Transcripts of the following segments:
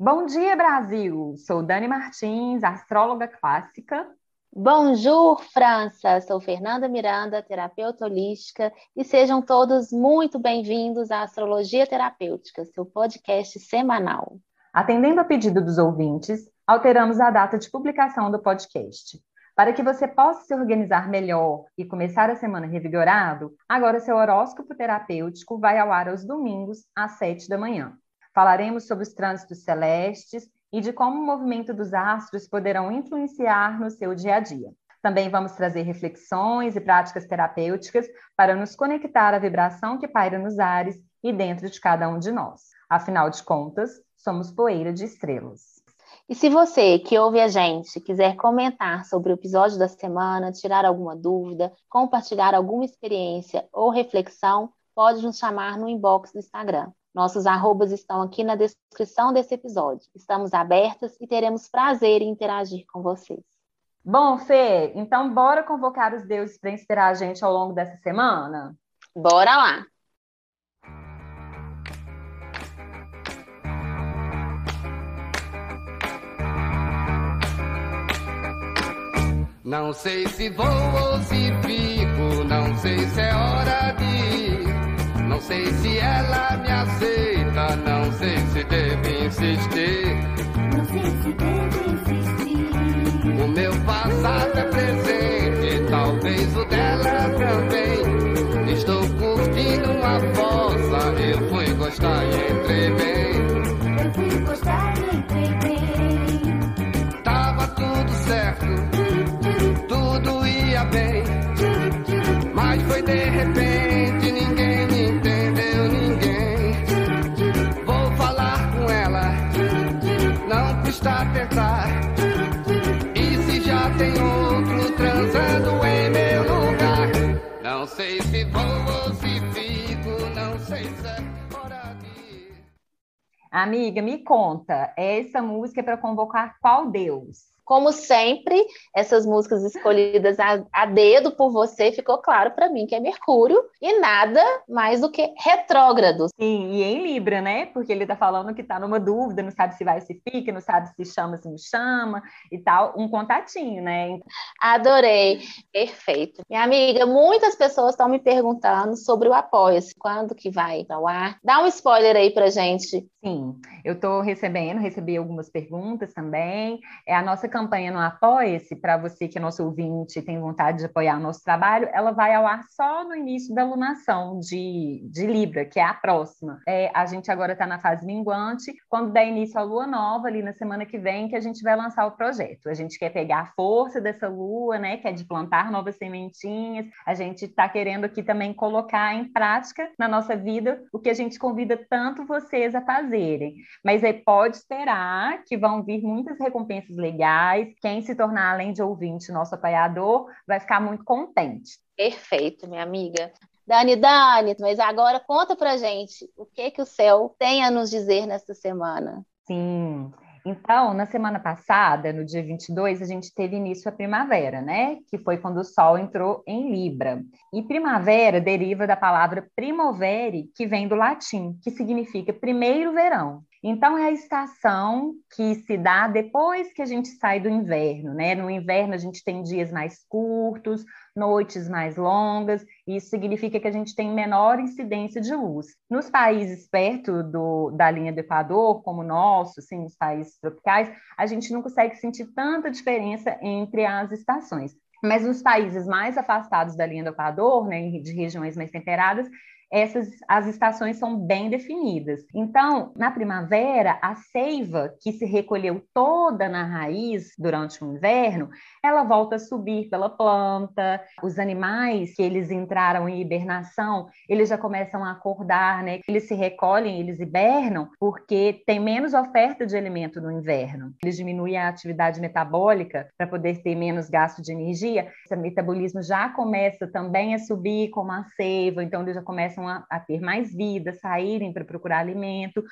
Bom dia, Brasil! Sou Dani Martins, astróloga clássica. Bonjour, França! Sou Fernanda Miranda, terapeuta holística, e sejam todos muito bem-vindos à Astrologia Terapêutica, seu podcast semanal. Atendendo a pedido dos ouvintes, alteramos a data de publicação do podcast. Para que você possa se organizar melhor e começar a semana revigorado, agora seu horóscopo terapêutico vai ao ar aos domingos, às sete da manhã. Falaremos sobre os trânsitos celestes e de como o movimento dos astros poderão influenciar no seu dia a dia. Também vamos trazer reflexões e práticas terapêuticas para nos conectar à vibração que paira nos ares e dentro de cada um de nós. Afinal de contas, somos poeira de estrelas. E se você que ouve a gente quiser comentar sobre o episódio da semana, tirar alguma dúvida, compartilhar alguma experiência ou reflexão, pode nos chamar no inbox do Instagram. Nossos arrobas estão aqui na descrição desse episódio. Estamos abertas e teremos prazer em interagir com vocês. Bom, Fê, então bora convocar os deuses para inspirar a gente ao longo dessa semana? Bora lá! Não sei se vou ou se fico, não sei se é hora de não sei se ela me aceita, não sei se deve insistir. Não sei se deve insistir. O meu passado é presente, talvez o dela também. Estou curtindo uma fossa, eu fui gostar e entrei bem. Eu fui gostar e entrei bem. Tava tudo certo, tudo ia bem. Mas foi de repente, ninguém me sei se vou ou se fico, não sei se é hora de. Amiga, me conta, essa música é para convocar qual deus? Como sempre, essas músicas escolhidas a, a dedo por você, ficou claro para mim que é Mercúrio e nada mais do que retrógrado. Sim, e em Libra, né? Porque ele tá falando que tá numa dúvida, não sabe se vai se fica, não sabe se chama, se não chama e tal. Um contatinho, né? Adorei, perfeito. Minha amiga, muitas pessoas estão me perguntando sobre o Apoia-se, quando que vai ao ar? Dá um spoiler aí pra gente. Sim, eu estou recebendo, recebi algumas perguntas também. É a nossa campanha no Apoia-se, para você que é nosso ouvinte e tem vontade de apoiar o nosso trabalho, ela vai ao ar só no início da alunação de, de Libra, que é a próxima. É, a gente agora está na fase minguante, quando der início à lua nova, ali na semana que vem, que a gente vai lançar o projeto. A gente quer pegar a força dessa lua, né, que é de plantar novas sementinhas, a gente está querendo aqui também colocar em prática na nossa vida o que a gente convida tanto vocês a fazerem. Mas aí pode esperar que vão vir muitas recompensas legais quem se tornar, além de ouvinte, nosso apoiador, vai ficar muito contente. Perfeito, minha amiga. Dani, Dani, mas agora conta pra gente o que que o céu tem a nos dizer nesta semana. Sim. Então, na semana passada, no dia 22, a gente teve início a primavera, né? Que foi quando o Sol entrou em Libra. E primavera deriva da palavra primovere, que vem do latim, que significa primeiro verão. Então, é a estação que se dá depois que a gente sai do inverno, né? No inverno, a gente tem dias mais curtos, noites mais longas, e isso significa que a gente tem menor incidência de luz. Nos países perto do, da linha do Equador, como o nosso, sim, os países tropicais, a gente não consegue sentir tanta diferença entre as estações. Mas nos países mais afastados da linha do Equador, né, de regiões mais temperadas, essas as estações são bem definidas. Então, na primavera, a seiva que se recolheu toda na raiz durante o inverno, ela volta a subir pela planta. Os animais que eles entraram em hibernação, eles já começam a acordar, né? Eles se recolhem, eles hibernam porque tem menos oferta de alimento no inverno. Eles diminuem a atividade metabólica para poder ter menos gasto de energia. Esse metabolismo já começa também a subir como a seiva, então eles já começam a, a ter mais vida, saírem para procurar alimento.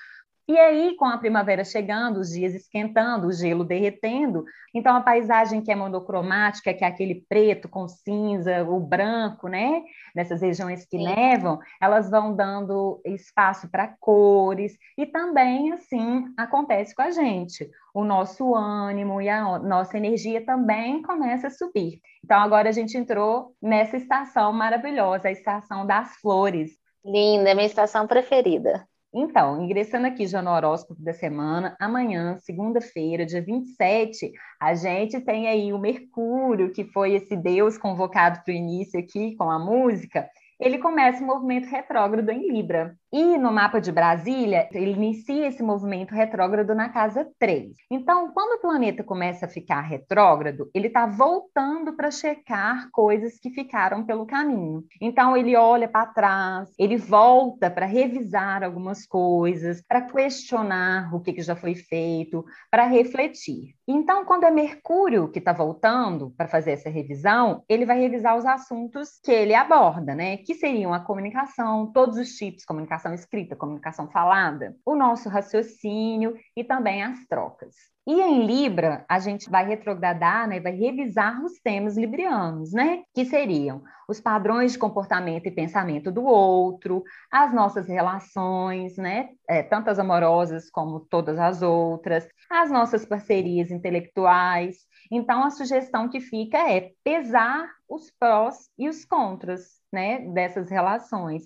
E aí, com a primavera chegando, os dias esquentando, o gelo derretendo, então a paisagem que é monocromática, que é aquele preto com cinza, o branco, né? Nessas regiões que Sim. nevam, elas vão dando espaço para cores, e também, assim, acontece com a gente. O nosso ânimo e a nossa energia também começa a subir. Então, agora a gente entrou nessa estação maravilhosa, a estação das flores. Linda, é minha estação preferida. Então, ingressando aqui já no horóscopo da semana, amanhã, segunda-feira, dia 27, a gente tem aí o Mercúrio, que foi esse deus convocado para o início aqui com a música, ele começa o movimento retrógrado em Libra. E no mapa de Brasília, ele inicia esse movimento retrógrado na casa 3. Então, quando o planeta começa a ficar retrógrado, ele está voltando para checar coisas que ficaram pelo caminho. Então, ele olha para trás, ele volta para revisar algumas coisas, para questionar o que, que já foi feito, para refletir. Então, quando é Mercúrio que está voltando para fazer essa revisão, ele vai revisar os assuntos que ele aborda, né? Que seriam a comunicação, todos os tipos, comunicação escrita, comunicação falada, o nosso raciocínio e também as trocas. E em Libra, a gente vai retrogradar, né, vai revisar os temas librianos, né, que seriam os padrões de comportamento e pensamento do outro, as nossas relações, né, é, tantas amorosas como todas as outras, as nossas parcerias intelectuais. Então, a sugestão que fica é pesar os prós e os contras, né, dessas relações.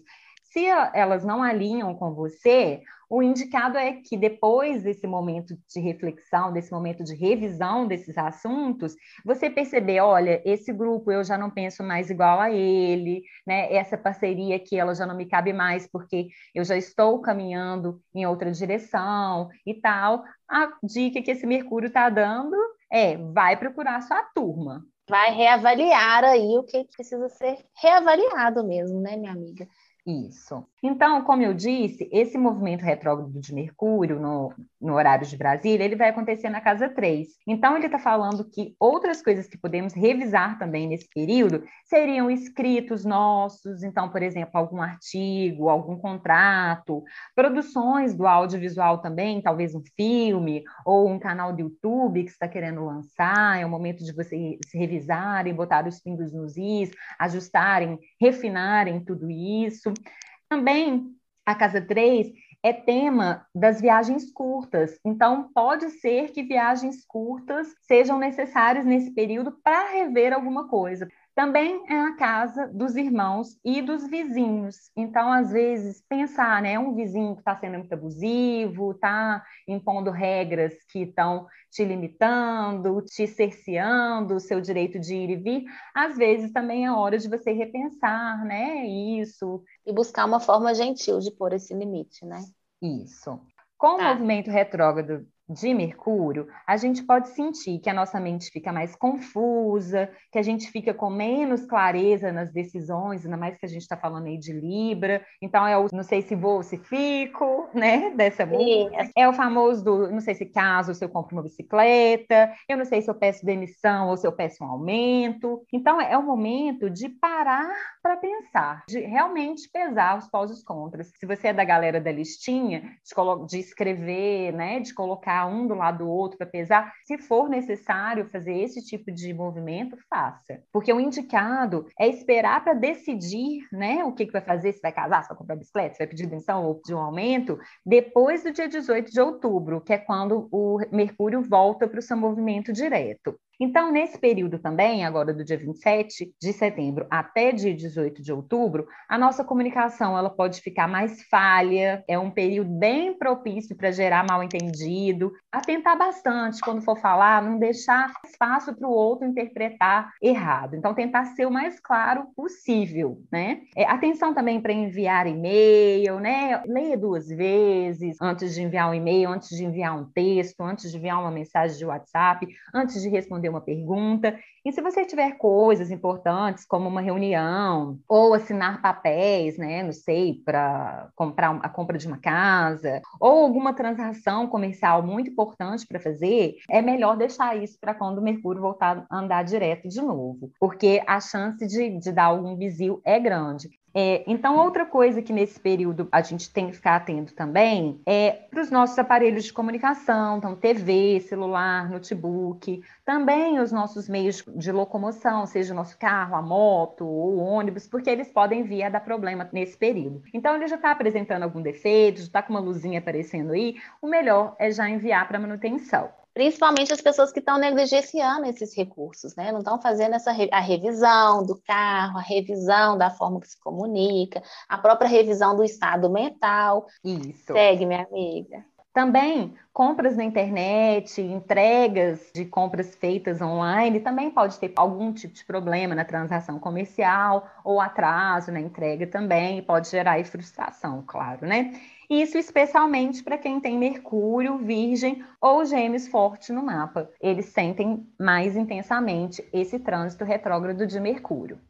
Se elas não alinham com você, o indicado é que depois desse momento de reflexão, desse momento de revisão desses assuntos, você perceber, olha, esse grupo eu já não penso mais igual a ele, né? Essa parceria aqui ela já não me cabe mais porque eu já estou caminhando em outra direção e tal. A dica que esse Mercúrio está dando é vai procurar sua turma. Vai reavaliar aí o que precisa ser reavaliado mesmo, né, minha amiga? Isso. Então, como eu disse, esse movimento retrógrado de Mercúrio no, no horário de Brasília, ele vai acontecer na casa 3. Então, ele está falando que outras coisas que podemos revisar também nesse período seriam escritos nossos, então, por exemplo, algum artigo, algum contrato, produções do audiovisual também, talvez um filme ou um canal do YouTube que está querendo lançar, é o momento de vocês revisarem, botar os pingos nos is, ajustarem, refinarem tudo isso. Também a casa 3 é tema das viagens curtas. Então, pode ser que viagens curtas sejam necessárias nesse período para rever alguma coisa. Também é a casa dos irmãos e dos vizinhos. Então, às vezes, pensar, né? Um vizinho que está sendo muito abusivo, está impondo regras que estão te limitando, te cerceando o seu direito de ir e vir. Às vezes, também é hora de você repensar, né? Isso, E buscar uma forma gentil de pôr esse limite, né? Isso. Com o Tá. movimento retrógrado de Mercúrio, a gente pode sentir que a nossa mente fica mais confusa, que a gente fica com menos clareza nas decisões, ainda mais que a gente está falando aí de Libra. Então, é o não sei se vou ou se fico, né? Dessa música. É o famoso do não sei se caso, se eu compro uma bicicleta, eu não sei se eu peço demissão ou se eu peço um aumento. Então, é o momento de parar para pensar, de realmente pesar os pós e os contras. Se você é da galera da listinha, de, de escrever, né, de colocar um do lado do outro para pesar, se for necessário fazer esse tipo de movimento, faça. Porque o indicado é esperar para decidir, né, o que, que vai fazer, se vai casar, se vai comprar bicicleta, se vai pedir demissão ou pedir um aumento, depois do dia 18 de outubro, que é quando o Mercúrio volta para o seu movimento direto. Então, nesse período também, agora do dia 27 de setembro até dia 18 de outubro, a nossa comunicação ela pode ficar mais falha, é um período bem propício para gerar mal entendido. Atentar bastante quando for falar, não deixar espaço para o outro interpretar errado. Então, tentar ser o mais claro possível, né? É, atenção também para enviar e-mail, né? Leia duas vezes antes de enviar um e-mail, antes de enviar um texto, antes de enviar uma mensagem de WhatsApp, antes de responder uma pergunta. E se você tiver coisas importantes, como uma reunião, ou assinar papéis, né? Não sei, para comprar a compra de uma casa, ou alguma transação comercial muito importante para fazer, é melhor deixar isso para quando o Mercúrio voltar a andar direto de novo, porque a chance de, de dar algum bizil é grande. É, então, outra coisa que nesse período a gente tem que ficar atento também é para os nossos aparelhos de comunicação, então TV, celular, notebook, também os nossos meios de locomoção, seja o nosso carro, a moto ou o ônibus, porque eles podem vir a dar problema nesse período. Então, ele já está apresentando algum defeito, já está com uma luzinha aparecendo aí, o melhor é já enviar para manutenção principalmente as pessoas que estão negligenciando esses recursos, né? Não estão fazendo essa re a revisão do carro, a revisão da forma que se comunica, a própria revisão do estado mental. Isso. Segue, minha amiga. Também compras na internet, entregas de compras feitas online, também pode ter algum tipo de problema na transação comercial ou atraso na entrega também, pode gerar frustração, claro, né? Isso especialmente para quem tem Mercúrio, Virgem ou Gêmeos forte no mapa. Eles sentem mais intensamente esse trânsito retrógrado de Mercúrio.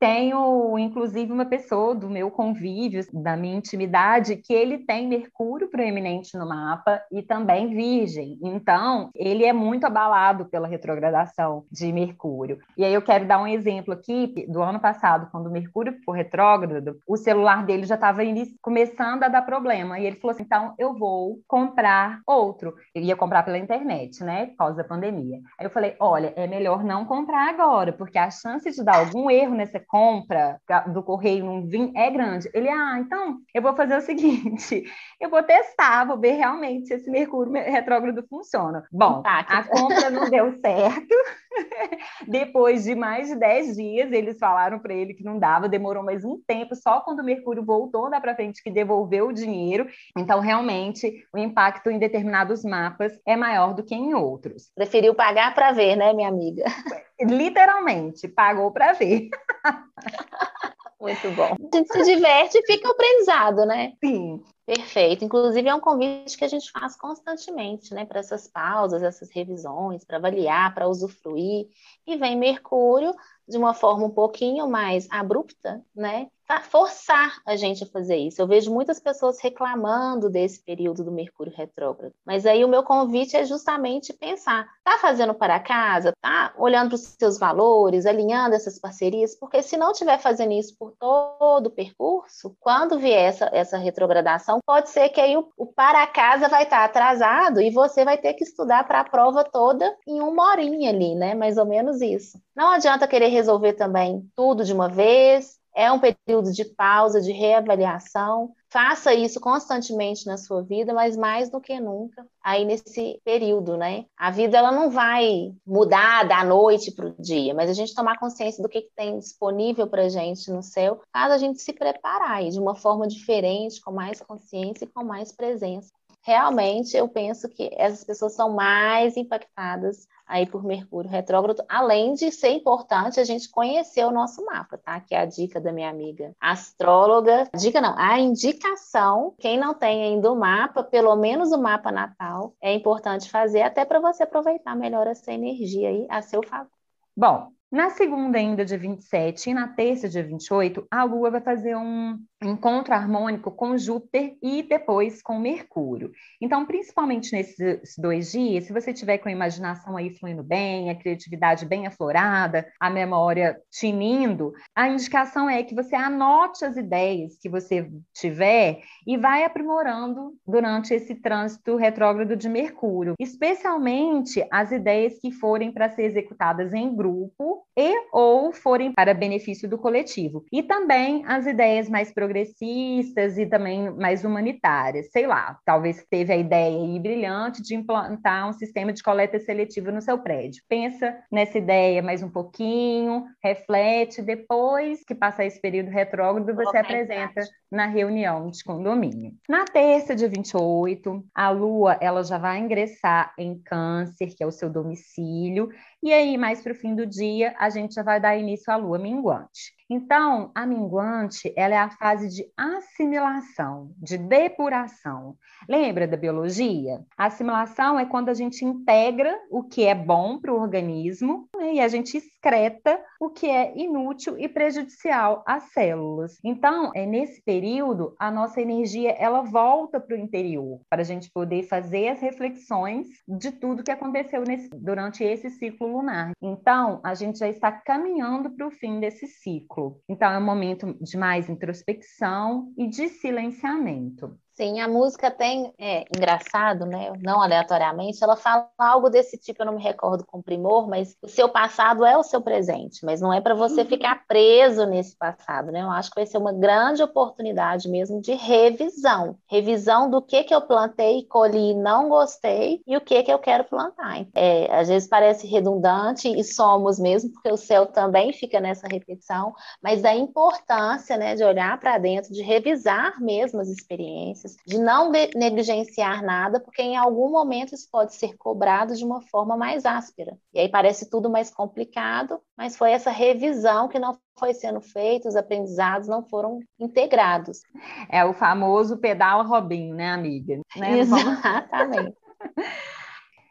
Tenho, inclusive, uma pessoa do meu convívio, da minha intimidade, que ele tem Mercúrio proeminente no mapa e também Virgem. Então, ele é muito abalado pela retrogradação de Mercúrio. E aí eu quero dar um exemplo aqui do ano passado, quando o Mercúrio ficou retrógrado, o celular dele já estava começando a dar problema. E ele falou assim: então eu vou comprar outro. Eu ia comprar pela internet, né? Por causa da pandemia. Aí eu falei: olha, é melhor não comprar agora, porque a chance de dar algum erro nessa compra do correio não vir é grande. Ele, ah, então eu vou fazer o seguinte: eu vou testar, vou ver realmente se esse Mercúrio retrógrado funciona. Bom, a compra não deu certo. Depois de mais de 10 dias, eles falaram para ele que não dava, demorou mais um tempo, só quando o Mercúrio voltou da para frente que devolveu o dinheiro. Então, realmente, o impacto em determinados mapas é maior do que em outros. Preferiu pagar para ver, né, minha amiga? Literalmente, pagou para ver. Muito bom. A gente se diverte e fica aprendizado, né? Sim. Perfeito. Inclusive, é um convite que a gente faz constantemente, né? Para essas pausas, essas revisões, para avaliar, para usufruir. E vem Mercúrio de uma forma um pouquinho mais abrupta, né? Forçar a gente a fazer isso. Eu vejo muitas pessoas reclamando desse período do Mercúrio retrógrado. Mas aí o meu convite é justamente pensar: tá fazendo para casa? Tá olhando para os seus valores, alinhando essas parcerias? Porque se não estiver fazendo isso por todo o percurso, quando vier essa, essa retrogradação, pode ser que aí o, o para casa vai estar atrasado e você vai ter que estudar para a prova toda em uma horinha ali, né? Mais ou menos isso. Não adianta querer resolver também tudo de uma vez, é um período de pausa, de reavaliação. Faça isso constantemente na sua vida, mas mais do que nunca aí nesse período, né? A vida ela não vai mudar da noite para o dia, mas a gente tomar consciência do que, que tem disponível para gente no céu, faz a gente se preparar de uma forma diferente, com mais consciência e com mais presença realmente eu penso que essas pessoas são mais impactadas aí por Mercúrio retrógrado, além de ser importante a gente conhecer o nosso mapa, tá? Que é a dica da minha amiga astróloga. Dica não, a indicação, quem não tem ainda o mapa, pelo menos o mapa natal, é importante fazer até para você aproveitar melhor essa energia aí a seu favor. Bom, na segunda, ainda dia 27, e na terça, dia 28, a Lua vai fazer um encontro harmônico com Júpiter e depois com Mercúrio. Então, principalmente nesses dois dias, se você tiver com a imaginação aí fluindo bem, a criatividade bem aflorada, a memória tinindo, a indicação é que você anote as ideias que você tiver e vai aprimorando durante esse trânsito retrógrado de Mercúrio, especialmente as ideias que forem para ser executadas em grupo e ou forem para benefício do coletivo. E também as ideias mais progressistas e também mais humanitárias. Sei lá, talvez teve a ideia aí brilhante de implantar um sistema de coleta seletiva no seu prédio. Pensa nessa ideia mais um pouquinho, reflete, depois que passar esse período retrógrado, você apresenta na reunião de condomínio. Na terça, dia 28, a Lua ela já vai ingressar em Câncer, que é o seu domicílio, e aí mais para o fim do dia a gente já vai dar início à Lua minguante. Então, a minguante, ela é a fase de assimilação, de depuração. Lembra da biologia? A assimilação é quando a gente integra o que é bom para o organismo né, e a gente excreta o que é inútil e prejudicial às células. Então, é nesse período a nossa energia ela volta para o interior para a gente poder fazer as reflexões de tudo que aconteceu nesse, durante esse ciclo lunar. Então, a gente já está caminhando para o fim desse ciclo. Ciclo. Então, é um momento de mais introspecção e de silenciamento. Sim, a música tem, é engraçado, né? Não aleatoriamente, ela fala algo desse tipo, eu não me recordo com primor, mas o seu passado é o seu presente, mas não é para você Uhum. ficar preso nesse passado, né? Eu acho que vai ser uma grande oportunidade mesmo de revisão, revisão do que que eu plantei, colhi, e não gostei e o que que eu quero plantar. É, às vezes parece redundante e somos mesmo, porque o céu também fica nessa repetição, mas da importância, né, de olhar para dentro, de revisar mesmo as experiências, de não negligenciar nada, porque em algum momento isso pode ser cobrado de uma forma mais áspera. E aí parece tudo mais complicado, mas foi essa revisão que não foi sendo feita, os aprendizados não foram integrados. É o famoso pedal Robin, né, amiga? Né? Exatamente.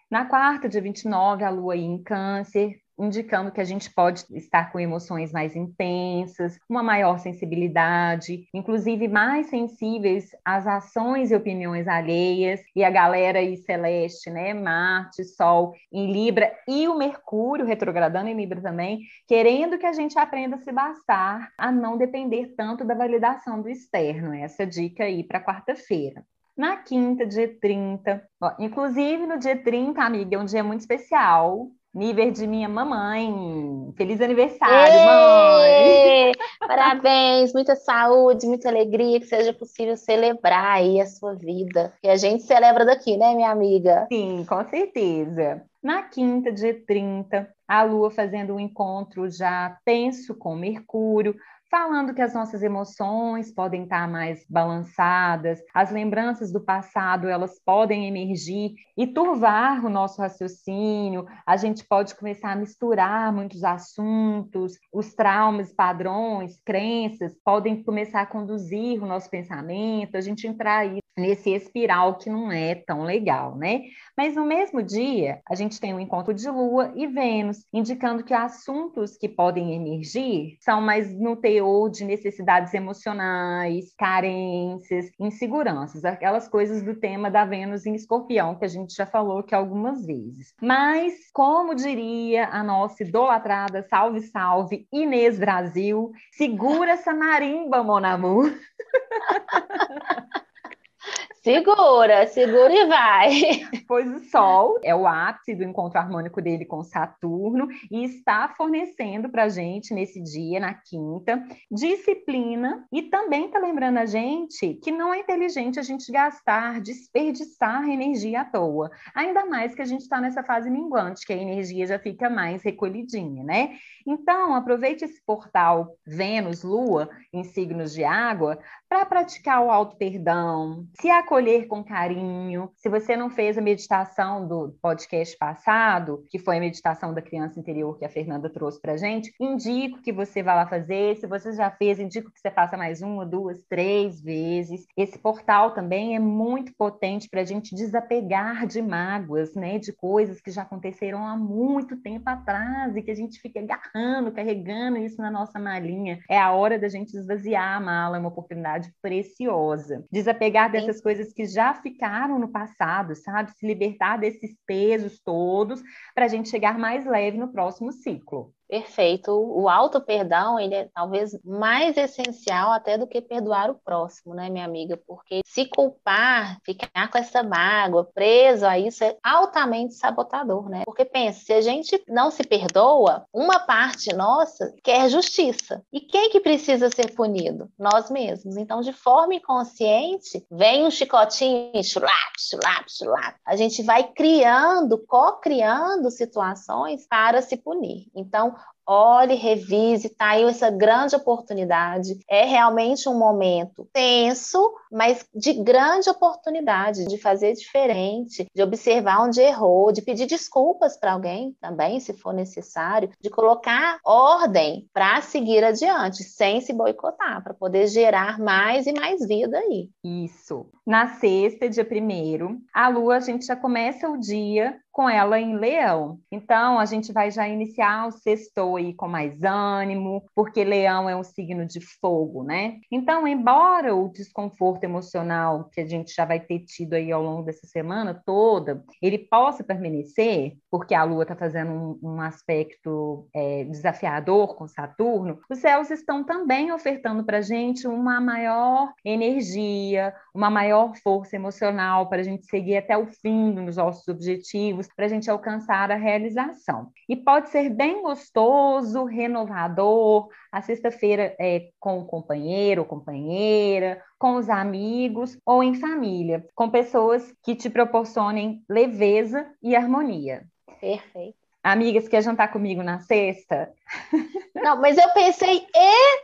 Na quarta, dia 29, a lua em câncer, indicando que a gente pode estar com emoções mais intensas, uma maior sensibilidade, inclusive mais sensíveis às ações e opiniões alheias, e a galera aí celeste, né, Marte, Sol em Libra e o Mercúrio retrogradando em Libra também, querendo que a gente aprenda a se bastar, a não depender tanto da validação do externo. Essa dica aí para quarta-feira. Na quinta, dia 30, ó, inclusive no dia 30, amiga, é um dia muito especial. Nível de minha mamãe. Feliz aniversário, mãe! Parabéns, muita saúde, muita alegria, que seja possível celebrar aí a sua vida. Que a gente celebra daqui, né, minha amiga? Sim, com certeza. Na quinta, dia 30, a Lua fazendo um encontro já tenso com Mercúrio, falando que as nossas emoções podem estar mais balançadas, as lembranças do passado elas podem emergir e turvar o nosso raciocínio. A gente pode começar a misturar muitos assuntos, os traumas, padrões, crenças podem começar a conduzir o nosso pensamento, a gente entrar aí nesse espiral que não é tão legal, né? Mas no mesmo dia, a gente tem o encontro de Lua e Vênus, indicando que assuntos que podem emergir são mais no teor de necessidades emocionais, carências, inseguranças, aquelas coisas do tema da Vênus em Escorpião, que a gente já falou aqui algumas vezes. Mas, como diria a nossa idolatrada, salve, salve, Inês Brasil, segura essa marimba, mon amour. Segura, segura e vai. Pois o Sol é o ápice do encontro harmônico dele com Saturno e está fornecendo para a gente nesse dia, na quinta, disciplina e também está lembrando a gente que não é inteligente a gente gastar, desperdiçar energia à toa. Ainda mais que a gente está nessa fase minguante, que a energia já fica mais recolhidinha, né? Então, aproveite esse portal Vênus-Lua em signos de água para praticar o auto-perdão, se acolher com carinho. Se você não fez a meditação do podcast passado, que foi a meditação da criança interior que a Fernanda trouxe para gente, indico que você vá lá fazer. Se você já fez, indico que você faça mais uma, duas, três vezes. Esse portal também é muito potente para a gente desapegar de mágoas, né? De coisas que já aconteceram há muito tempo atrás e que a gente fica agarrando, carregando isso na nossa malinha. É a hora da gente esvaziar a mala, é uma oportunidade preciosa. Desapegar dessas coisas que já ficaram no passado, sabe? Se libertar desses pesos todos para a gente chegar mais leve no próximo ciclo. Perfeito. O auto perdão, ele é talvez mais essencial até do que perdoar o próximo, né, minha amiga? Porque se culpar, ficar com essa mágoa, preso a isso é altamente sabotador, né? Porque pensa, se a gente não se perdoa, uma parte nossa quer justiça. E quem que precisa ser punido? Nós mesmos. Então, de forma inconsciente, vem um chicotinho, chulap, chulap, chulap. A gente vai criando, co-criando situações para se punir. Então, olhe, revise, tá aí essa grande oportunidade. É realmente um momento tenso, mas de grande oportunidade de fazer diferente, de observar onde errou, de pedir desculpas para alguém também, se for necessário, de colocar ordem para seguir adiante, sem se boicotar, para poder gerar mais e mais vida aí. Isso. Na sexta, dia primeiro, a lua a gente já começa o dia com ela em leão. Então, a gente vai já iniciar o sexto aí com mais ânimo, porque leão é um signo de fogo, né? Então, embora o desconforto emocional que a gente já vai ter tido aí ao longo dessa semana toda, ele possa permanecer, porque a Lua está fazendo um, um aspecto é, desafiador com Saturno, os céus estão também ofertando para a gente uma maior energia, uma maior força emocional para a gente seguir até o fim nos nossos objetivos, para a gente alcançar a realização. E pode ser bem gostoso, renovador, a sexta-feira é com o companheiro ou companheira, com os amigos ou em família, com pessoas que te proporcionem leveza e harmonia. Perfeito. Amigas, quer jantar comigo na sexta? Não, mas eu pensei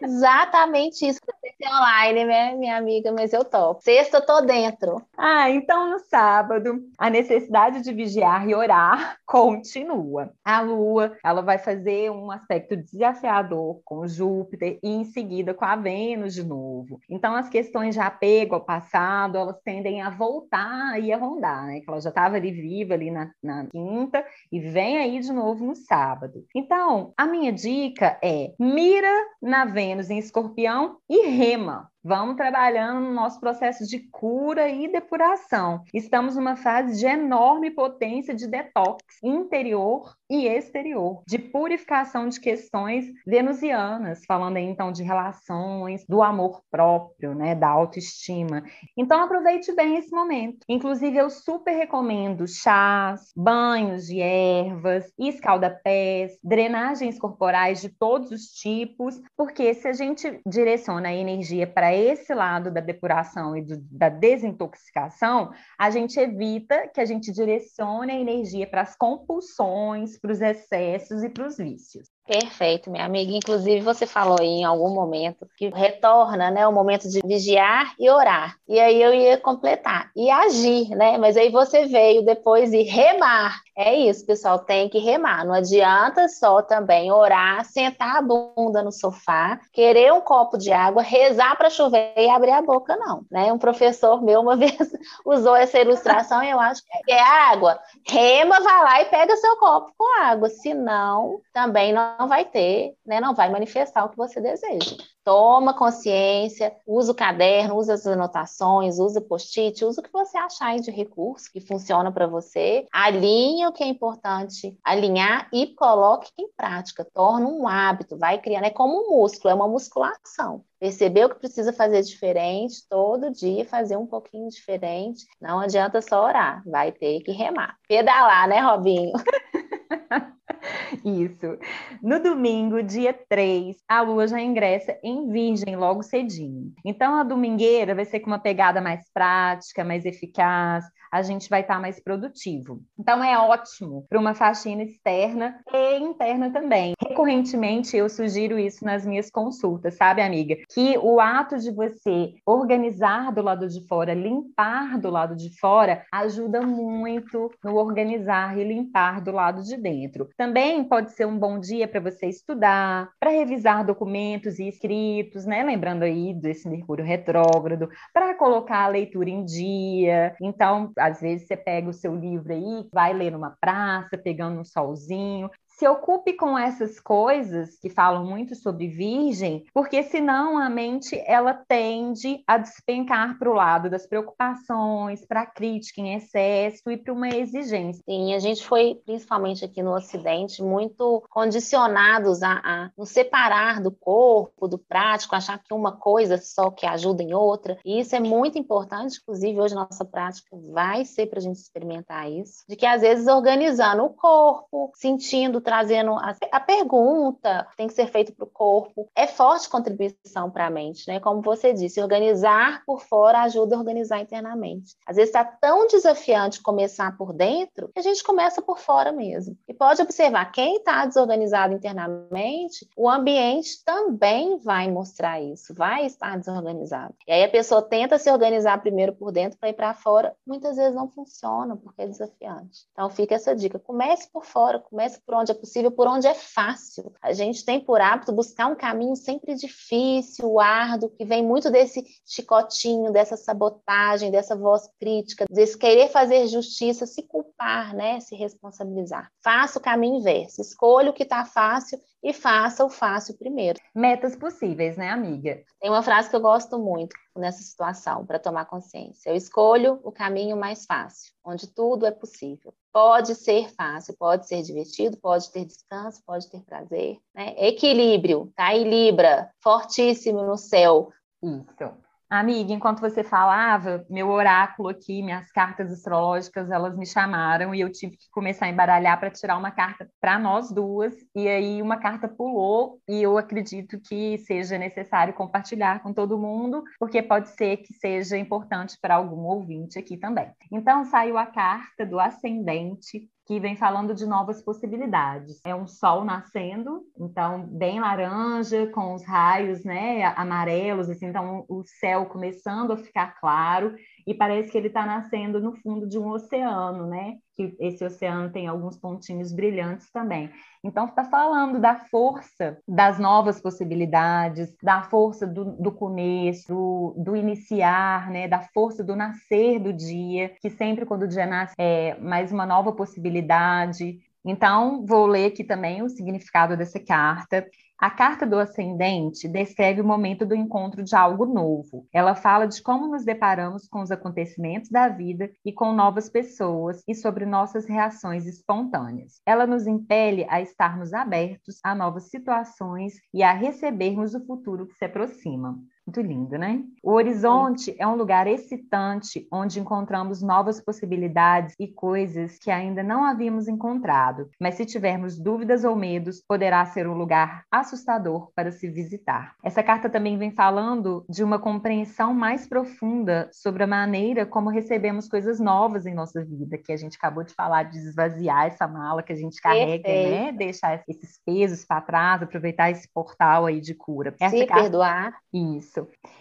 exatamente isso. Eu pensei online, né, minha amiga, mas eu topo. Sexta, eu tô dentro. Ah, então no sábado, a necessidade de vigiar e orar continua. A Lua, ela vai fazer um aspecto desafiador com Júpiter e em seguida com a Vênus de novo. Então as questões de apego ao passado, elas tendem a voltar e a rondar, né? Que ela já estava ali viva ali na, na quinta e vem aí de novo no sábado. Então, a minha dica é mira na Vênus em Escorpião e rema. Vamos trabalhando no nosso processo de cura e depuração. Estamos numa fase de enorme potência de detox interior e exterior, de purificação de questões venusianas, falando aí então de relações, do amor próprio, né, da autoestima. Então aproveite bem esse momento. Inclusive eu super recomendo chás, banhos de ervas, escalda-pés, drenagens corporais de todos os tipos, porque se a gente direciona a energia para esse lado da depuração e do, da desintoxicação, a gente evita que a gente direcione a energia para as compulsões, para os excessos e para os vícios. Perfeito, minha amiga. Inclusive, você falou aí em algum momento que retorna, né, o momento de vigiar e orar. E aí eu ia completar e agir, né? Mas aí você veio depois e remar. É isso, pessoal, tem que remar. Não adianta só também orar, sentar a bunda no sofá, querer um copo de água, rezar para chover e abrir a boca, não. Né? Um professor meu uma vez usou essa ilustração e eu acho que é água. Rema, vai lá e pega seu copo com água. Senão, também não não vai ter, né, não vai manifestar o que você deseja. Toma consciência, usa o caderno, usa as anotações, usa post-it, usa o que você achar aí de recurso que funciona para você. Alinha o que é importante alinhar e coloque em prática. Torna um hábito, vai criando. É como um músculo, é uma musculação. Percebeu que precisa fazer diferente, todo dia fazer um pouquinho diferente. Não adianta só orar, vai ter que remar. Pedalar, né, Robinho? Isso. No domingo, dia 3, a lua já ingressa em Virgem logo cedinho. Então, a domingueira vai ser com uma pegada mais prática, mais eficaz, a gente vai estar mais produtivo. Então, é ótimo para uma faxina externa e interna também. Recorrentemente, eu sugiro isso nas minhas consultas, sabe, amiga? Que o ato de você organizar do lado de fora, limpar do lado de fora, ajuda muito no organizar e limpar do lado de dentro. Também pode ser um bom dia para você estudar, para revisar documentos e escritos, né? Lembrando aí desse Mercúrio retrógrado, para colocar a leitura em dia. Então, às vezes você pega o seu livro aí, vai ler numa praça, pegando um solzinho, se ocupe com essas coisas que falam muito sobre virgem, porque senão a mente ela tende a despencar para o lado das preocupações, para a crítica em excesso e para uma exigência. Sim, a gente foi, principalmente aqui no Ocidente, muito condicionados a, a nos separar do corpo, do prático, achar que uma coisa só que ajuda em outra. E isso é muito importante, inclusive hoje nossa prática vai ser para a gente experimentar isso, de que às vezes organizando o corpo, sentindo trazendo a, a pergunta que tem que ser feita para o corpo. É forte contribuição para a mente, né? Como você disse, organizar por fora ajuda a organizar internamente. Às vezes está tão desafiante começar por dentro que a gente começa por fora mesmo. E pode observar, quem está desorganizado internamente, o ambiente também vai mostrar isso, vai estar desorganizado. E aí a pessoa tenta se organizar primeiro por dentro para ir para fora, muitas vezes não funciona porque é desafiante. Então fica essa dica: comece por fora, comece por onde possível por onde é fácil. A gente tem por hábito buscar um caminho sempre difícil, árduo, que vem muito desse chicotinho, dessa sabotagem, dessa voz crítica, desse querer fazer justiça, se culpar, né? Se responsabilizar. Faça o caminho inverso. Escolha o que está fácil e faça o fácil primeiro. Metas possíveis, né, amiga? Tem uma frase que eu gosto muito nessa situação para tomar consciência. Eu escolho o caminho mais fácil, onde tudo é possível. Pode ser fácil, pode ser divertido, pode ter descanso, pode ter prazer. Né? Equilíbrio, tá aí Libra, fortíssimo no céu. Isso. Amiga, enquanto você falava, meu oráculo aqui, minhas cartas astrológicas, elas me chamaram e eu tive que começar a embaralhar para tirar uma carta para nós duas. E aí uma carta pulou e eu acredito que seja necessário compartilhar com todo mundo, porque pode ser que seja importante para algum ouvinte aqui também. Então saiu a carta do ascendente que vem falando de novas possibilidades. É um sol nascendo, então bem laranja, com os raios, né, amarelos, assim, então o céu começando a ficar claro e parece que ele está nascendo no fundo de um oceano, né? Que esse oceano tem alguns pontinhos brilhantes também. Então, está falando da força das novas possibilidades, da força do, do começo, do, do, iniciar, né? Da força do nascer do dia, que sempre quando o dia nasce é mais uma nova possibilidade. Então, vou ler aqui também o significado dessa carta. A carta do ascendente descreve o momento do encontro de algo novo. Ela fala de como nos deparamos com os acontecimentos da vida e com novas pessoas e sobre nossas reações espontâneas. Ela nos impele a estarmos abertos a novas situações e a recebermos o futuro que se aproxima. Muito lindo, né? O horizonte é um lugar excitante onde encontramos novas possibilidades e coisas que ainda não havíamos encontrado. Mas se tivermos dúvidas ou medos, poderá ser um lugar assustador para se visitar. Essa carta também vem falando de uma compreensão mais profunda sobre a maneira como recebemos coisas novas em nossa vida, que a gente acabou de falar de esvaziar essa mala que a gente carrega, Perfeito. né? Deixar esses pesos para trás, aproveitar esse portal aí de cura. Essa Se carta perdoar. isso.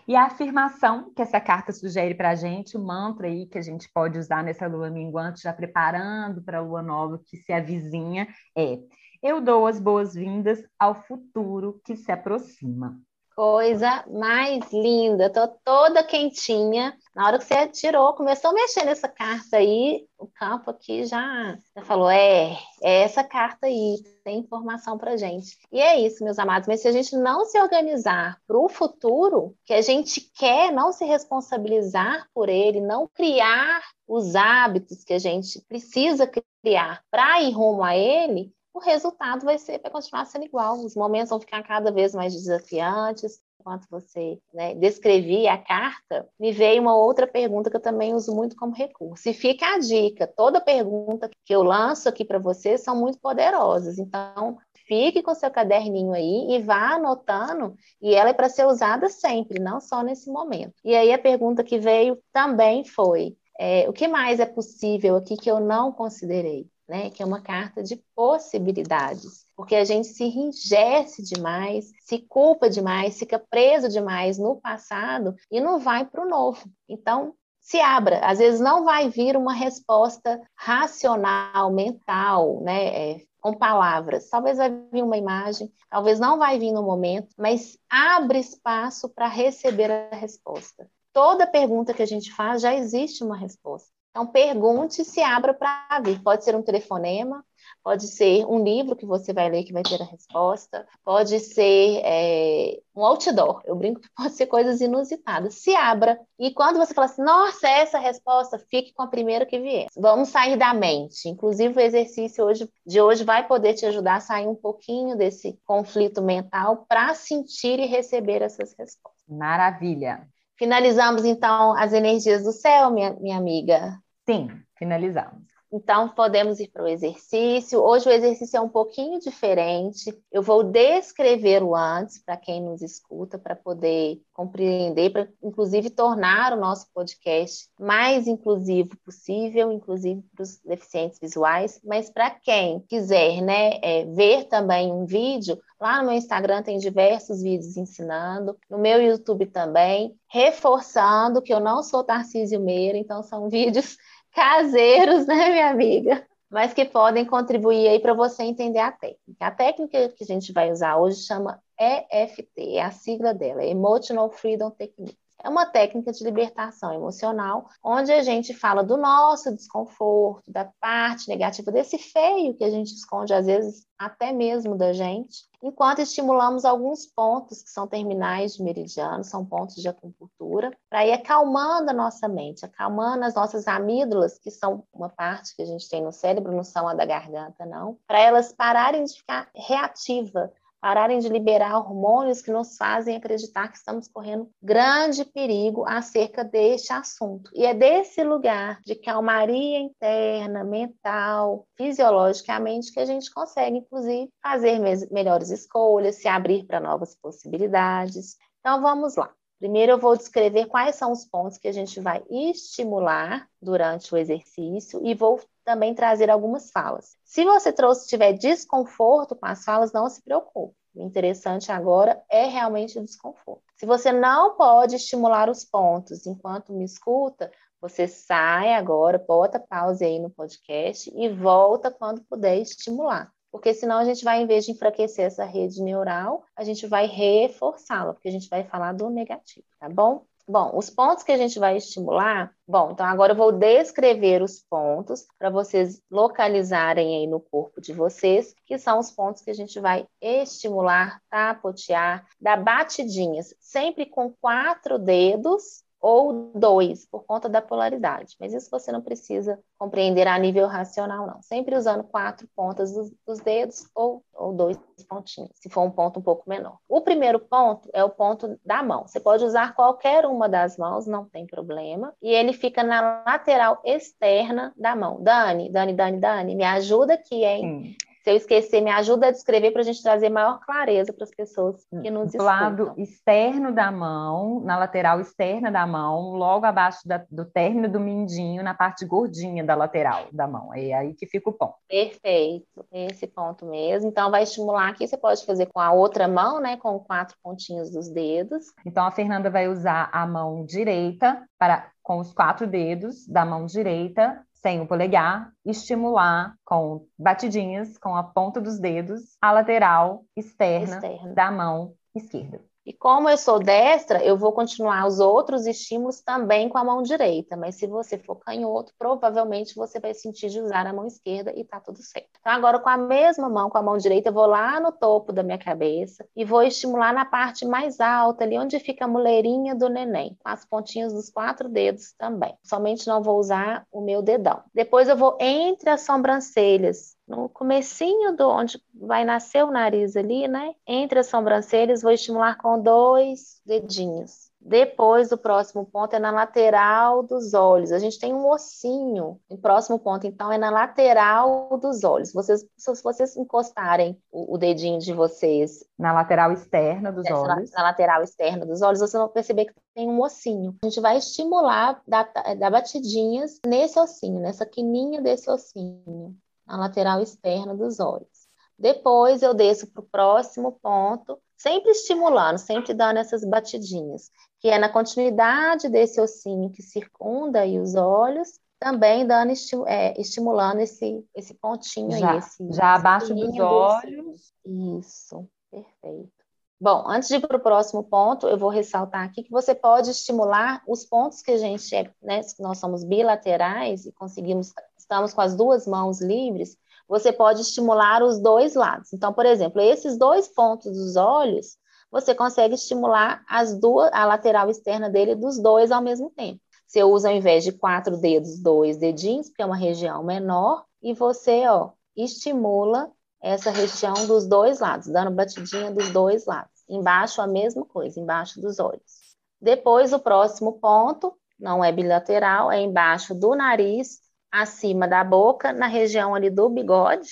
E a afirmação que essa carta sugere para a gente, o mantra aí que a gente pode usar nessa lua minguante, já preparando para a lua nova que se avizinha, é: Eu dou as boas-vindas ao futuro que se aproxima. Coisa mais linda, tô toda quentinha. Na hora que você tirou, começou a mexer nessa carta aí, o campo aqui já, já falou: é, é essa carta aí, tem informação pra gente. E é isso, meus amados. Mas se a gente não se organizar para o futuro, que a gente quer não se responsabilizar por ele, não criar os hábitos que a gente precisa criar para ir rumo a ele, o resultado vai ser, vai continuar sendo igual. Os momentos vão ficar cada vez mais desafiantes. Enquanto você né, descrevia a carta, me veio uma outra pergunta que eu também uso muito como recurso. E fica a dica: toda pergunta que eu lanço aqui para vocês são muito poderosas. Então, fique com seu caderninho aí e vá anotando, e ela é para ser usada sempre, não só nesse momento. E aí a pergunta que veio também foi: é, o que mais é possível aqui que eu não considerei? Né, que é uma carta de possibilidades, porque a gente se enrijece demais, se culpa demais, fica preso demais no passado e não vai para o novo. Então, se abra. Às vezes não vai vir uma resposta racional, mental, né, é, com palavras. Talvez vai vir uma imagem, talvez não vai vir no momento, mas abre espaço para receber a resposta. Toda pergunta que a gente faz já existe uma resposta. Então, pergunte e se abra para vir. Pode ser um telefonema, pode ser um livro que você vai ler que vai ter a resposta, pode ser é, um outdoor. Eu brinco que pode ser coisas inusitadas. Se abra. E quando você fala assim, nossa, essa a resposta, fique com a primeira que vier. Vamos sair da mente. Inclusive, o exercício hoje, de hoje vai poder te ajudar a sair um pouquinho desse conflito mental para sentir e receber essas respostas. Maravilha. Finalizamos, então, as energias do céu, minha, minha amiga. Sim, finalizamos. Então, podemos ir para o exercício. Hoje o exercício é um pouquinho diferente. Eu vou descrevê-lo antes para quem nos escuta, para poder compreender, para inclusive tornar o nosso podcast mais inclusivo possível, inclusive para os deficientes visuais. Mas para quem quiser né, é, ver também um vídeo, lá no meu Instagram tem diversos vídeos ensinando, no meu YouTube também, reforçando que eu não sou Tarcísio Meira, então são vídeos caseiros, né, minha amiga? mas que podem contribuir aí para você entender a técnica. A técnica que a gente vai usar hoje chama EFT, é a sigla dela, Emotional Freedom Technique. É uma técnica de libertação emocional, onde a gente fala do nosso desconforto, da parte negativa, desse feio que a gente esconde, às vezes, até mesmo da gente, enquanto estimulamos alguns pontos que são terminais de meridiano, são pontos de acupuntura, para ir acalmando a nossa mente, acalmando as nossas amígdalas, que são uma parte que a gente tem no cérebro, não são a da garganta, não, para elas pararem de ficar reativa, pararem de liberar hormônios que nos fazem acreditar que estamos correndo grande perigo acerca deste assunto. E é desse lugar de calmaria interna, mental, fisiologicamente, que a gente consegue, inclusive, fazer melhores escolhas, se abrir para novas possibilidades. Então, vamos lá. Primeiro, eu vou descrever quais são os pontos que a gente vai estimular durante o exercício e vou também trazer algumas falas. Se você trouxe, tiver desconforto com as falas, não se preocupe. O interessante agora é realmente o desconforto. Se você não pode estimular os pontos enquanto me escuta, você sai agora, bota pausa aí no podcast e volta quando puder estimular porque senão a gente vai, em vez de enfraquecer essa rede neural, a gente vai reforçá-la, porque a gente vai falar do negativo, tá bom? Bom, os pontos que a gente vai estimular, bom, então agora eu vou descrever os pontos para vocês localizarem aí no corpo de vocês, que são os pontos que a gente vai estimular, tapotear, dar batidinhas, sempre com quatro dedos ou dois, por conta da polaridade. Mas isso você não precisa compreender a nível racional, não. Sempre usando quatro pontas dos, dos dedos ou, ou dois pontinhos, se for um ponto um pouco menor. O primeiro ponto é o ponto da mão. Você pode usar qualquer uma das mãos, não tem problema. E ele fica na lateral externa da mão. Dani, Dani, Dani, Dani, me ajuda aqui, hein? Se eu esquecer, me ajuda a descrever para a gente trazer maior clareza para as pessoas que nos do lado externo da mão, na lateral externa da mão, logo abaixo da, do término do mindinho, na parte gordinha da lateral da mão. É aí que fica o ponto. Perfeito, esse ponto mesmo. Então, vai estimular aqui, você pode fazer com a outra mão, né, com quatro pontinhos dos dedos. Então, a Fernanda vai usar a mão direita para com os quatro dedos da mão direita sem o polegar, estimular com batidinhas com a ponta dos dedos a lateral externa, externa. da mão esquerda. E como eu sou destra, eu vou continuar os outros estímulos também com a mão direita. Mas se você for canhoto, provavelmente você vai sentir de usar a mão esquerda e tá tudo certo. Então, agora com a mesma mão, com a mão direita, eu vou lá no topo da minha cabeça e vou estimular na parte mais alta, ali onde fica a muleirinha do neném, com as pontinhas dos quatro dedos também. Somente não vou usar o meu dedão. Depois eu vou entre as sobrancelhas, no comecinho do onde vai nascer o nariz ali, né? Entre as sobrancelhas, vou estimular com dois dedinhos. Depois, o próximo ponto é na lateral dos olhos. A gente tem um ossinho. O próximo ponto, então, é na lateral dos olhos. Vocês, se vocês encostarem o, o dedinho de vocês na lateral externa dos olhos, na, na, lateral externa dos olhos, vocês vão perceber que tem um ossinho. A gente vai estimular, dar, dar batidinhas nesse ossinho, nessa quininha desse ossinho na lateral externa dos olhos. Depois eu desço para o próximo ponto, sempre estimulando, sempre dando essas batidinhas, que é na continuidade desse ossinho que circunda aí os olhos, também dando é, estimulando esse, esse pontinho já, aí. Esse, já abaixo dos olhos. Isso, perfeito. Bom, antes de ir para o próximo ponto, eu vou ressaltar aqui que você pode estimular os pontos que a gente é, né, nós somos bilaterais e conseguimos estamos com as duas mãos livres, você pode estimular os dois lados. Então, por exemplo, esses dois pontos dos olhos, você consegue estimular as duas, a lateral externa dele dos dois ao mesmo tempo. Você usa ao invés de quatro dedos, dois dedinhos, porque é uma região menor, e você, ó, estimula essa região dos dois lados, dando batidinha dos dois lados. Embaixo a mesma coisa, embaixo dos olhos. Depois o próximo ponto, não é bilateral, é embaixo do nariz, acima da boca, na região ali do bigode,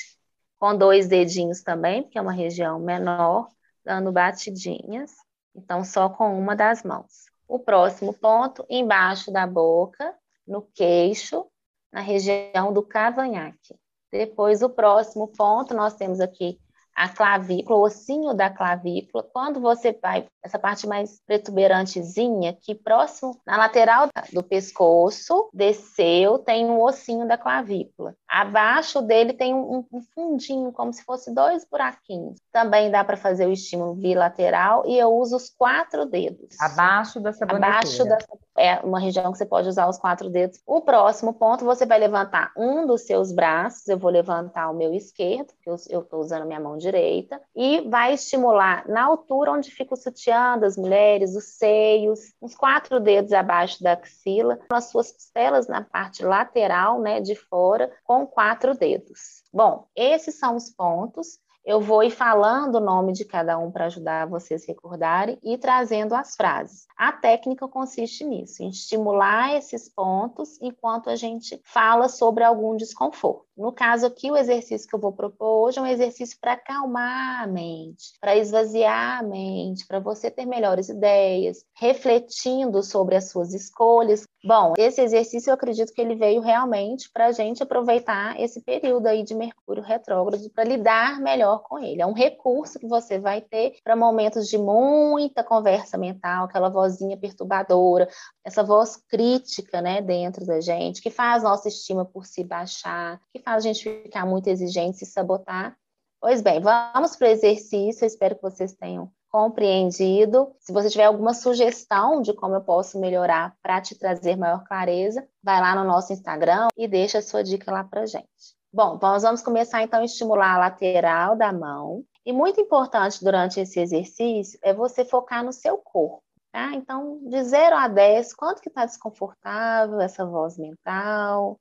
com dois dedinhos também, porque é uma região menor, dando batidinhas. Então, só com uma das mãos. O próximo ponto, embaixo da boca, no queixo, na região do cavanhaque. Depois, o próximo ponto, nós temos aqui a clavícula, o ossinho da clavícula, quando você vai, essa parte mais protuberantezinha, que próximo, na lateral do pescoço, desceu, tem um ossinho da clavícula. Abaixo dele tem um, um fundinho, como se fosse dois buraquinhos. Também dá para fazer o estímulo bilateral e eu uso os quatro dedos. Abaixo da saboneteira. Abaixo da é uma região que você pode usar os quatro dedos. O próximo ponto, você vai levantar um dos seus braços. Eu vou levantar o meu esquerdo, porque eu estou usando minha mão direita, e vai estimular na altura onde fica o sutiã das mulheres, os seios, uns quatro dedos abaixo da axila, as suas costelas na parte lateral, né, de fora, com quatro dedos. Bom, esses são os pontos. Eu vou ir falando o nome de cada um para ajudar vocês a recordarem e trazendo as frases. A técnica consiste nisso, em estimular esses pontos enquanto a gente fala sobre algum desconforto. No caso aqui, o exercício que eu vou propor hoje é um exercício para acalmar a mente, para esvaziar a mente, para você ter melhores ideias, refletindo sobre as suas escolhas. Bom, esse exercício eu acredito que ele veio realmente para a gente aproveitar esse período aí de Mercúrio retrógrado para lidar melhor com ele. É um recurso que você vai ter para momentos de muita conversa mental, aquela vozinha perturbadora, essa voz crítica, né, dentro da gente, que faz nossa estima por si baixar, que a gente ficar muito exigente, se sabotar. Pois bem, vamos para o exercício. Espero que vocês tenham compreendido. Se você tiver alguma sugestão de como eu posso melhorar para te trazer maior clareza, vai lá no nosso Instagram e deixa a sua dica lá para gente. Bom, nós vamos começar então a estimular a lateral da mão. E muito importante durante esse exercício é você focar no seu corpo. Tá? Então, de 0 a 10, quanto que está desconfortável essa voz mental?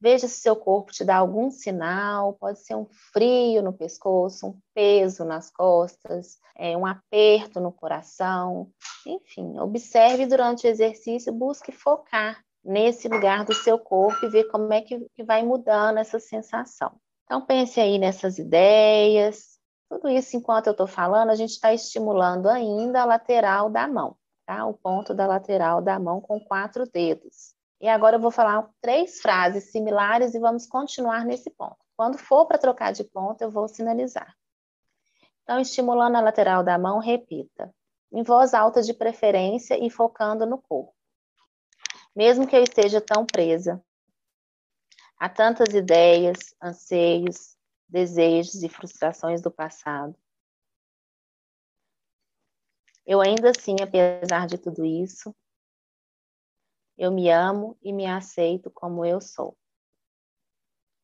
Veja se seu corpo te dá algum sinal, pode ser um frio no pescoço, um peso nas costas, é, um aperto no coração. Enfim, observe durante o exercício, busque focar nesse lugar do seu corpo e ver como é que, que vai mudando essa sensação. Então, pense aí nessas ideias. Tudo isso, enquanto eu estou falando, a gente está estimulando ainda a lateral da mão, tá? O ponto da lateral da mão com quatro dedos. E agora eu vou falar três frases similares e vamos continuar nesse ponto. Quando for para trocar de ponto, eu vou sinalizar. Então, estimulando a lateral da mão, repita. Em voz alta de preferência e focando no corpo. Mesmo que eu esteja tão presa a tantas ideias, anseios, desejos e frustrações do passado, eu ainda assim, apesar de tudo isso, eu me amo e me aceito como eu sou.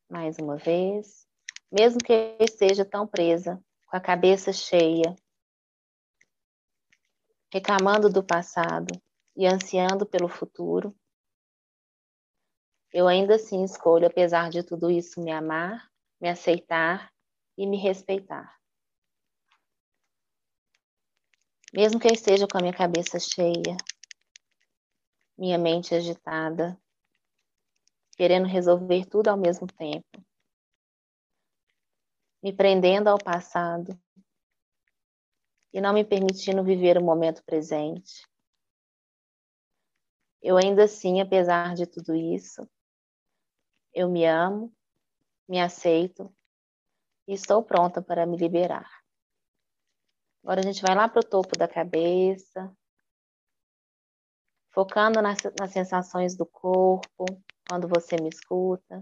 Mais uma vez, mesmo que eu esteja tão presa, com a cabeça cheia, reclamando do passado e ansiando pelo futuro, eu ainda assim escolho, apesar de tudo isso, me amar, me aceitar e me respeitar. Mesmo que eu esteja com a minha cabeça cheia, minha mente agitada, querendo resolver tudo ao mesmo tempo, me prendendo ao passado e não me permitindo viver o momento presente. Eu ainda assim, apesar de tudo isso, eu me amo, me aceito e estou pronta para me liberar. Agora a gente vai lá para o topo da cabeça, focando nas, nas sensações do corpo, quando você me escuta.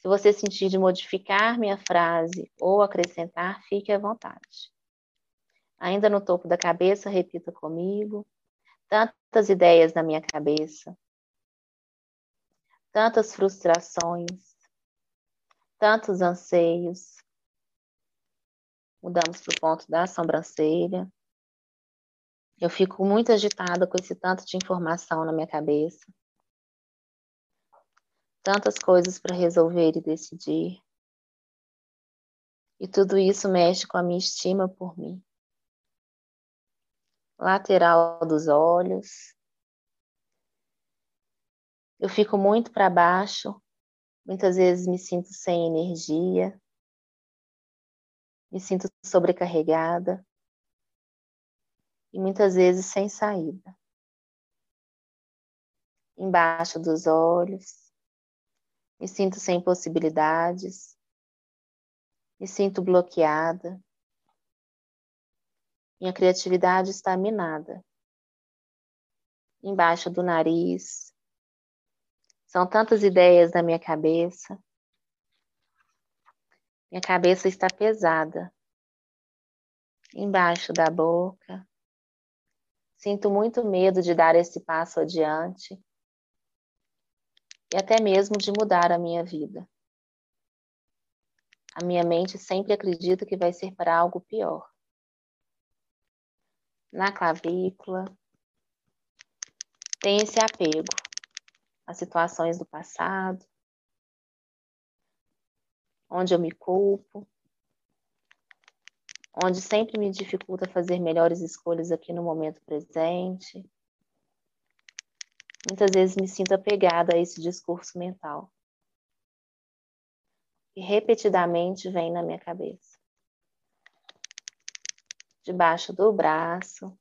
Se você sentir de modificar minha frase ou acrescentar, fique à vontade. Ainda no topo da cabeça, repita comigo. Tantas ideias na minha cabeça, tantas frustrações, tantos anseios. Mudamos para o ponto da sobrancelha. Eu fico muito agitada com esse tanto de informação na minha cabeça. Tantas coisas para resolver e decidir. E tudo isso mexe com a minha estima por mim. Lateral dos olhos. Eu fico muito para baixo. Muitas vezes me sinto sem energia. Me sinto sobrecarregada e muitas vezes sem saída. Embaixo dos olhos, me sinto sem possibilidades, me sinto bloqueada, Minha criatividade está minada. Embaixo do nariz. São tantas ideias na minha cabeça. Minha cabeça está pesada. Embaixo da boca. Sinto muito medo de dar esse passo adiante e até mesmo de mudar a minha vida. A minha mente sempre acredita que vai ser para algo pior. Na clavícula, tem esse apego às situações do passado, onde eu me culpo, onde sempre me dificulta fazer melhores escolhas aqui no momento presente. Muitas vezes me sinto apegada a esse discurso mental. E repetidamente vem na minha cabeça. Debaixo do braço.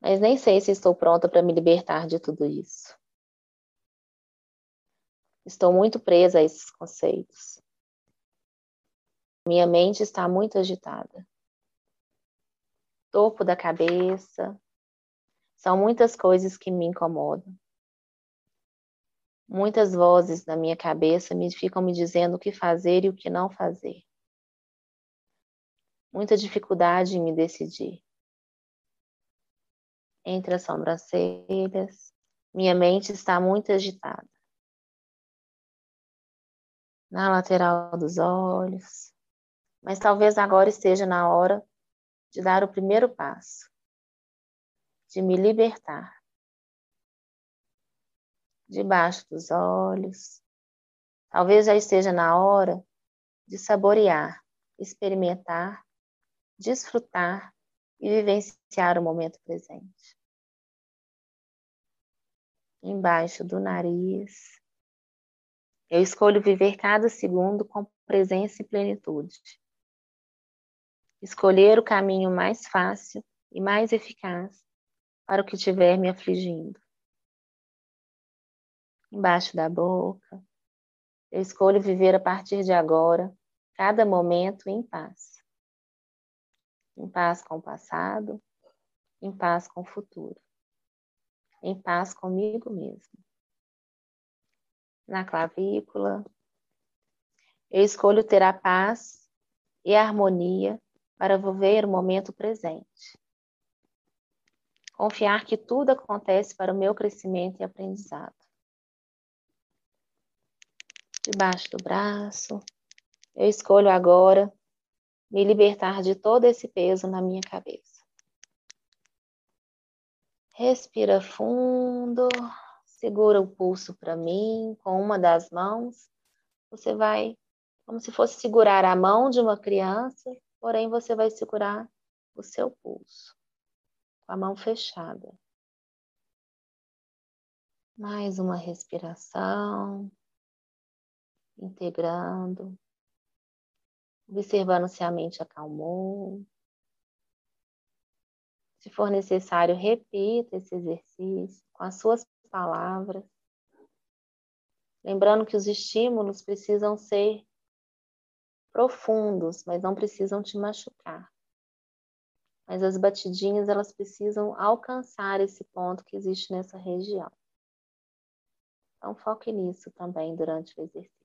Mas nem sei se estou pronta para me libertar de tudo isso. Estou muito presa a esses conceitos. Minha mente está muito agitada. Topo da cabeça. São muitas coisas que me incomodam. Muitas vozes na minha cabeça me ficam me dizendo o que fazer e o que não fazer. Muita dificuldade em me decidir. Entre as sobrancelhas, minha mente está muito agitada. Na lateral dos olhos, mas talvez agora esteja na hora de dar o primeiro passo, de me libertar. Debaixo dos olhos, talvez já esteja na hora de saborear, experimentar, desfrutar e vivenciar o momento presente. Embaixo do nariz, eu escolho viver cada segundo com presença e plenitude escolher o caminho mais fácil e mais eficaz para o que estiver me afligindo. Embaixo da boca, eu escolho viver a partir de agora, cada momento em paz. Em paz com o passado, em paz com o futuro, em paz comigo mesmo. Na clavícula, eu escolho ter a paz e a harmonia para viver o momento presente. Confiar que tudo acontece para o meu crescimento e aprendizado. Debaixo do braço, eu escolho agora me libertar de todo esse peso na minha cabeça. Respira fundo, segura o pulso para mim com uma das mãos. Você vai, como se fosse segurar a mão de uma criança porém você vai segurar o seu pulso com a mão fechada. Mais uma respiração, integrando, observando se a mente acalmou. Se for necessário, repita esse exercício com as suas palavras. Lembrando que os estímulos precisam ser profundos, mas não precisam te machucar. Mas as batidinhas, elas precisam alcançar esse ponto que existe nessa região. Então, foque nisso também durante o exercício.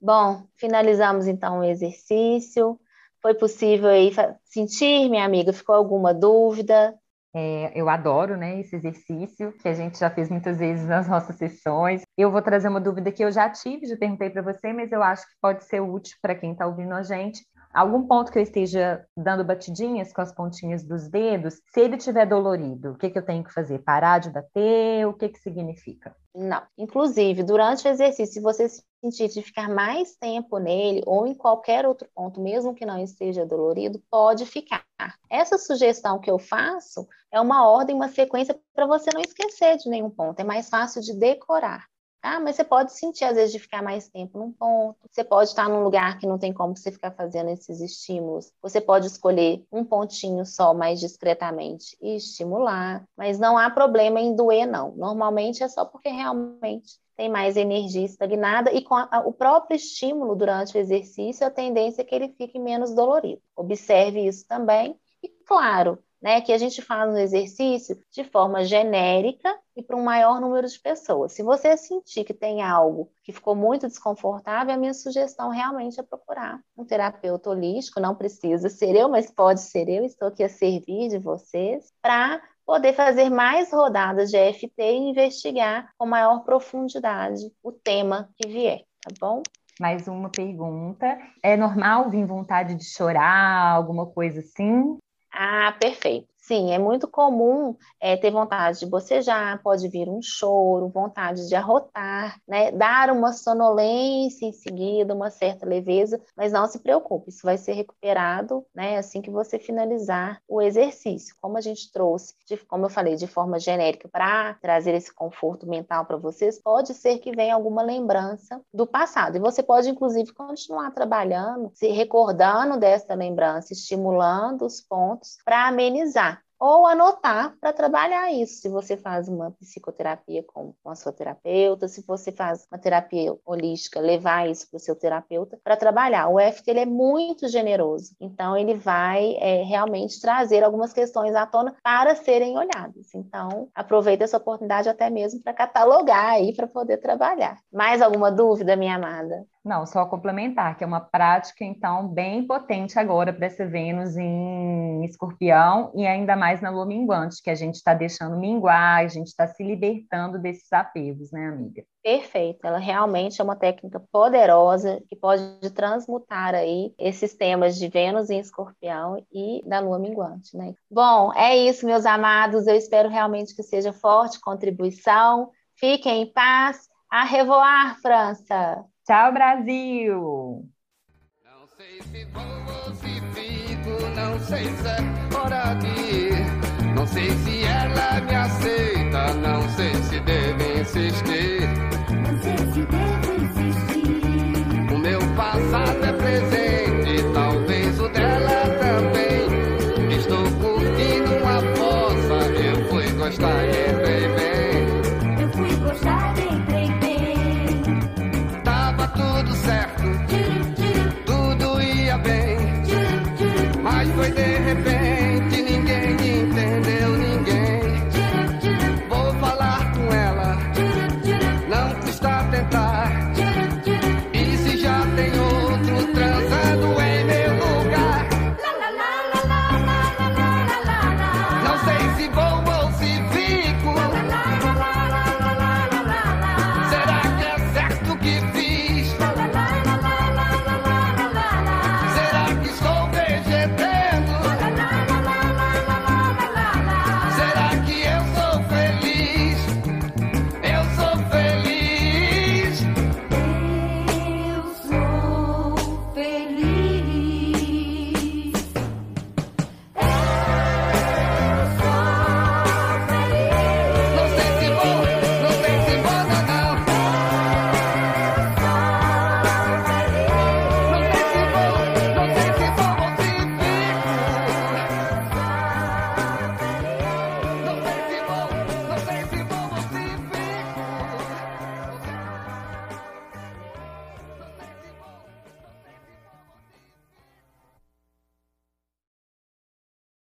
Bom, finalizamos então o exercício. Foi possível aí sentir, minha amiga? Ficou alguma dúvida? É, eu adoro, né, esse exercício que a gente já fez muitas vezes nas nossas sessões. Eu vou trazer uma dúvida que eu já tive, já perguntei para você, mas eu acho que pode ser útil para quem está ouvindo a gente algum ponto que eu esteja dando batidinhas com as pontinhas dos dedos, se ele estiver dolorido, o que, que eu tenho que fazer? Parar de bater? O que, que significa? Não. Inclusive, durante o exercício, se você sentir de ficar mais tempo nele ou em qualquer outro ponto, mesmo que não esteja dolorido, pode ficar. Essa sugestão que eu faço é uma ordem, uma sequência para você não esquecer de nenhum ponto. É mais fácil de decorar. Tá? Mas você pode sentir, às vezes, de ficar mais tempo num ponto. Você pode estar num lugar que não tem como você ficar fazendo esses estímulos. Você pode escolher um pontinho só mais discretamente e estimular. Mas não há problema em doer, não. Normalmente é só porque realmente tem mais energia estagnada e com a, o próprio estímulo durante o exercício, a tendência é que ele fique menos dolorido. Observe isso também. E claro, né, que a gente faz um exercício de forma genérica e para um maior número de pessoas. Se você sentir que tem algo que ficou muito desconfortável, a minha sugestão realmente é procurar um terapeuta holístico, não precisa ser eu, mas pode ser eu, estou aqui a servir de vocês, para poder fazer mais rodadas de EFT e investigar com maior profundidade o tema que vier, tá bom? Mais uma pergunta. É normal vir vontade de chorar, alguma coisa assim? Ah, perfeito. Sim, é muito comum é, ter vontade de bocejar, pode vir um choro, vontade de arrotar, né? Dar uma sonolência em seguida, uma certa leveza, mas não se preocupe, isso vai ser recuperado, né? Assim que você finalizar o exercício. Como a gente trouxe, de, como eu falei, de forma genérica para trazer esse conforto mental para vocês, pode ser que venha alguma lembrança do passado. E você pode, inclusive, continuar trabalhando, se recordando dessa lembrança, estimulando os pontos para amenizar ou anotar para trabalhar isso. Se você faz uma psicoterapia com, com a sua terapeuta, se você faz uma terapia holística, levar isso para o seu terapeuta para trabalhar. O EFT ele é muito generoso, então ele vai é, realmente trazer algumas questões à tona para serem olhadas. Então, aproveita essa oportunidade até mesmo para catalogar aí para poder trabalhar. Mais alguma dúvida, minha amada? Não, só complementar, que é uma prática, então, bem potente agora para essa Vênus em escorpião e ainda mais na lua minguante, que a gente está deixando minguar, a gente está se libertando desses apegos, né, amiga? Perfeito, ela realmente é uma técnica poderosa que pode transmutar aí esses temas de Vênus em escorpião e da lua minguante, né? Bom, é isso, meus amados, eu espero realmente que seja forte contribuição. Fiquem em paz. A revoar, França! Tchau, Brasil! Não sei se vou ou se fico, não sei se é hora de ir. Não sei se ela me aceita, não sei se devo insistir. Não sei se devo insistir. O meu passado é presente.